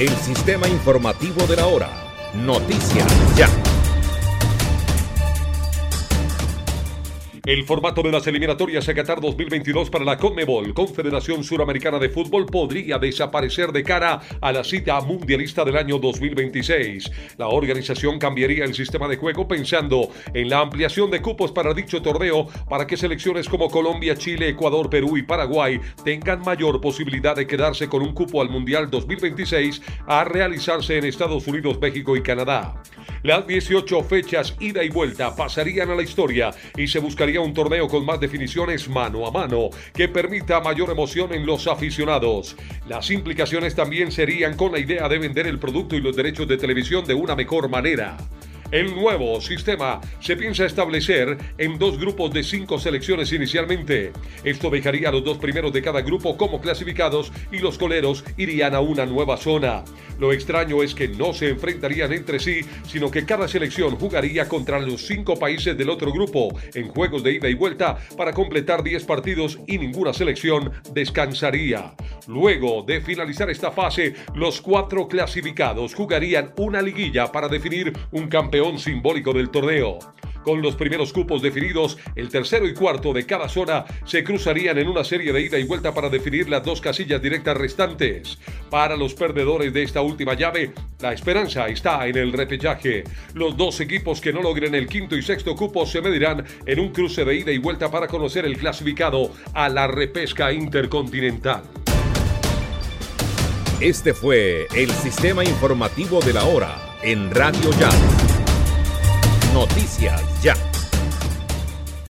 el sistema informativo de la hora. Noticias Ya. El formato de las eliminatorias a Qatar 2022 para la CONMEBOL, Confederación Suramericana de Fútbol, podría desaparecer de cara a la cita mundialista del año 2026. La organización cambiaría el sistema de juego pensando en la ampliación de cupos para dicho torneo para que selecciones como Colombia, Chile, Ecuador, Perú y Paraguay tengan mayor posibilidad de quedarse con un cupo al Mundial 2026 a realizarse en Estados Unidos, México y Canadá. Las 18 fechas ida y vuelta pasarían a la historia y se buscaría un torneo con más definiciones mano a mano que permita mayor emoción en los aficionados. Las implicaciones también serían con la idea de vender el producto y los derechos de televisión de una mejor manera. El nuevo sistema se piensa establecer en dos grupos de cinco selecciones inicialmente. Esto dejaría a los dos primeros de cada grupo como clasificados y los coleros irían a una nueva zona. Lo extraño es que no se enfrentarían entre sí, sino que cada selección jugaría contra los cinco países del otro grupo en juegos de ida y vuelta para completar 10 partidos y ninguna selección descansaría. Luego de finalizar esta fase, los cuatro clasificados jugarían una liguilla para definir un campeón simbólico del torneo. Con los primeros cupos definidos, el tercero y cuarto de cada zona se cruzarían en una serie de ida y vuelta para definir las dos casillas directas restantes. Para los perdedores de esta última llave, la esperanza está en el repechaje. Los dos equipos que no logren el quinto y sexto cupo se medirán en un cruce de ida y vuelta para conocer el clasificado a la repesca intercontinental. Este fue el sistema informativo de la hora en Radio Ya. Noticias Ya.